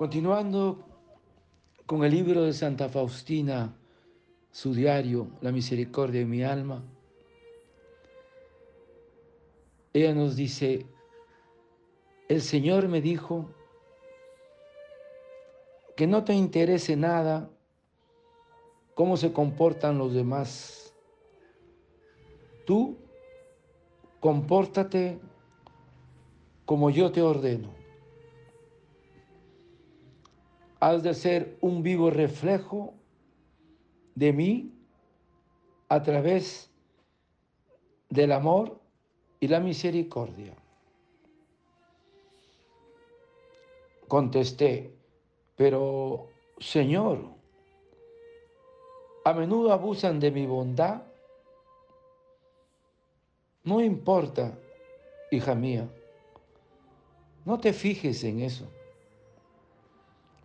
Continuando con el libro de Santa Faustina, su diario, La misericordia de mi alma, ella nos dice, el Señor me dijo que no te interese nada cómo se comportan los demás. Tú compórtate como yo te ordeno. Has de ser un vivo reflejo de mí a través del amor y la misericordia. Contesté, pero Señor, a menudo abusan de mi bondad. No importa, hija mía, no te fijes en eso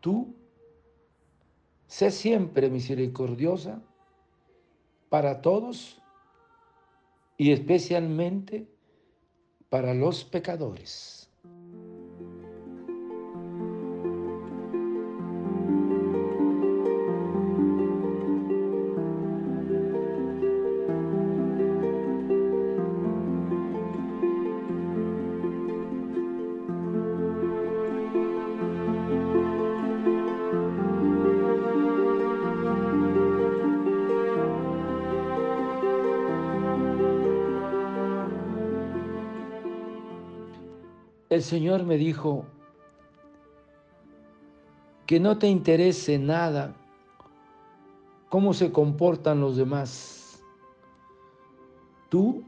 tú sé siempre misericordiosa para todos y especialmente para los pecadores. El Señor me dijo que no te interese nada cómo se comportan los demás. Tú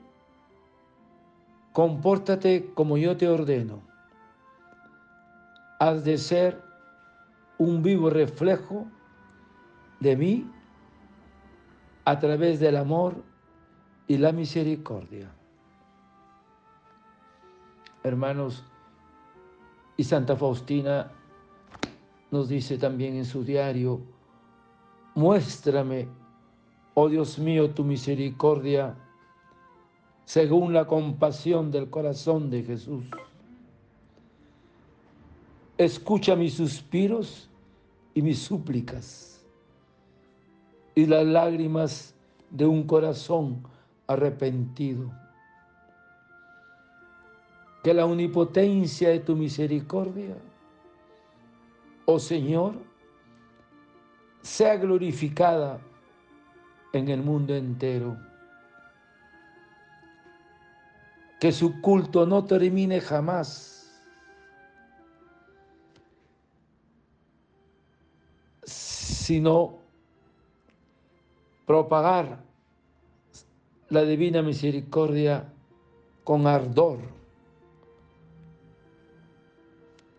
compórtate como yo te ordeno. Has de ser un vivo reflejo de mí a través del amor y la misericordia. Hermanos, y Santa Faustina nos dice también en su diario, muéstrame, oh Dios mío, tu misericordia según la compasión del corazón de Jesús. Escucha mis suspiros y mis súplicas y las lágrimas de un corazón arrepentido que la omnipotencia de tu misericordia, oh Señor, sea glorificada en el mundo entero. Que su culto no termine jamás, sino propagar la divina misericordia con ardor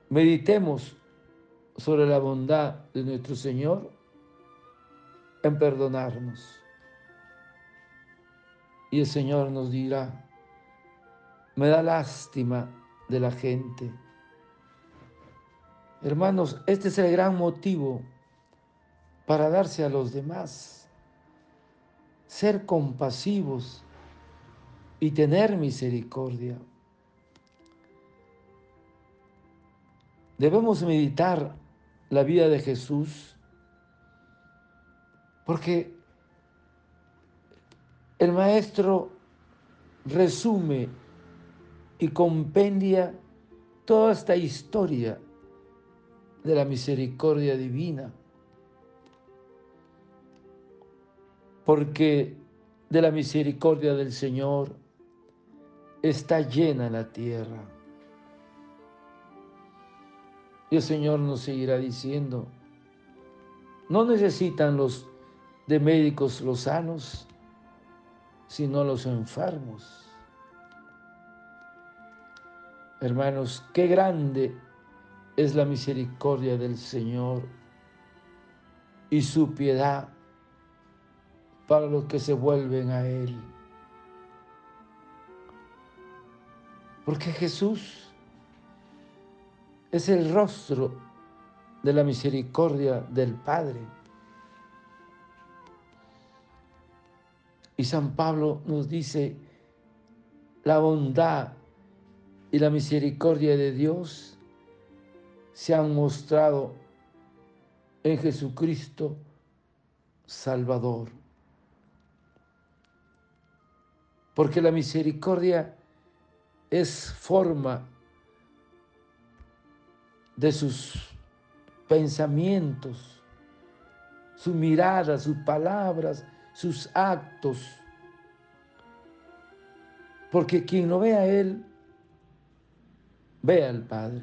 Meditemos sobre la bondad de nuestro Señor en perdonarnos. Y el Señor nos dirá, me da lástima de la gente. Hermanos, este es el gran motivo para darse a los demás, ser compasivos y tener misericordia. Debemos meditar la vida de Jesús porque el Maestro resume y compendia toda esta historia de la misericordia divina. Porque de la misericordia del Señor está llena la tierra. Y el Señor nos seguirá diciendo, no necesitan los de médicos los sanos, sino los enfermos. Hermanos, qué grande es la misericordia del Señor y su piedad para los que se vuelven a Él. Porque Jesús es el rostro de la misericordia del Padre. Y San Pablo nos dice, la bondad y la misericordia de Dios se han mostrado en Jesucristo Salvador. Porque la misericordia es forma de sus pensamientos, su mirada, sus palabras, sus actos. Porque quien lo ve a Él, ve al Padre.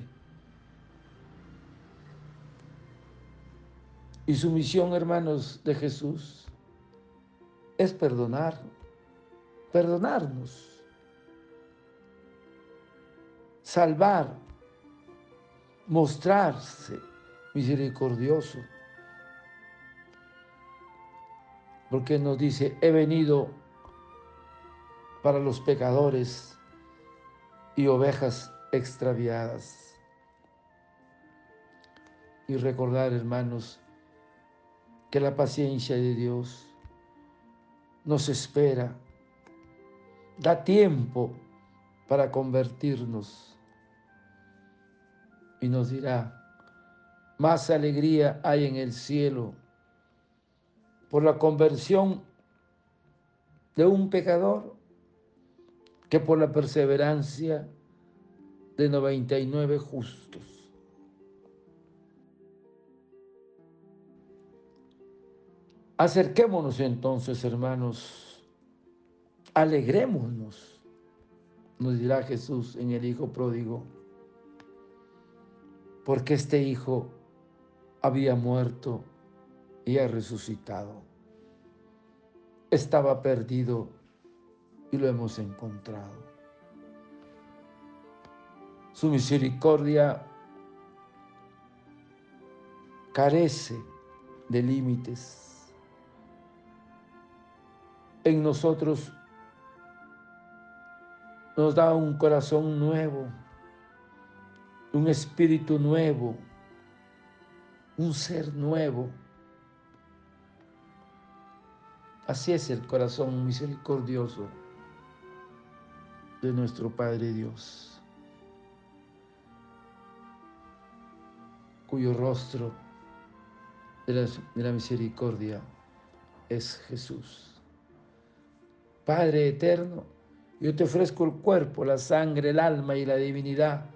Y su misión, hermanos de Jesús, es perdonar, perdonarnos, salvar, mostrarse misericordioso. Porque nos dice, he venido para los pecadores y ovejas extraviadas. Y recordar, hermanos, que la paciencia de Dios nos espera, da tiempo para convertirnos y nos dirá, más alegría hay en el cielo por la conversión de un pecador que por la perseverancia de 99 justos. Acerquémonos entonces, hermanos, alegrémonos, nos dirá Jesús en el Hijo Pródigo, porque este Hijo había muerto y ha resucitado. Estaba perdido y lo hemos encontrado. Su misericordia carece de límites en nosotros nos da un corazón nuevo, un espíritu nuevo, un ser nuevo. Así es el corazón misericordioso de nuestro Padre Dios, cuyo rostro de la, misericordia es Jesús. Padre eterno, yo te ofrezco el cuerpo, la sangre, el alma y la divinidad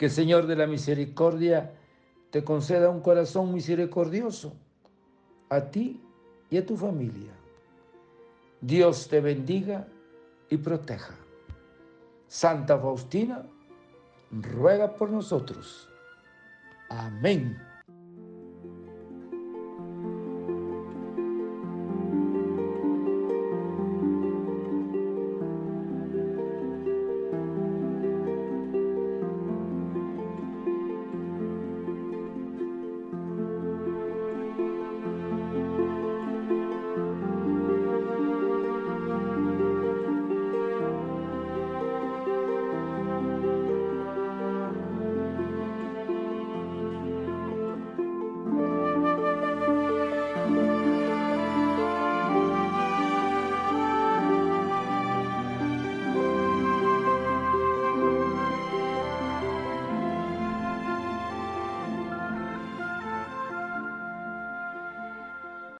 Que Señor de la Misericordia te conceda un corazón misericordioso a ti y a tu familia. Dios te bendiga y proteja. Santa Faustina, ruega por nosotros. Amén.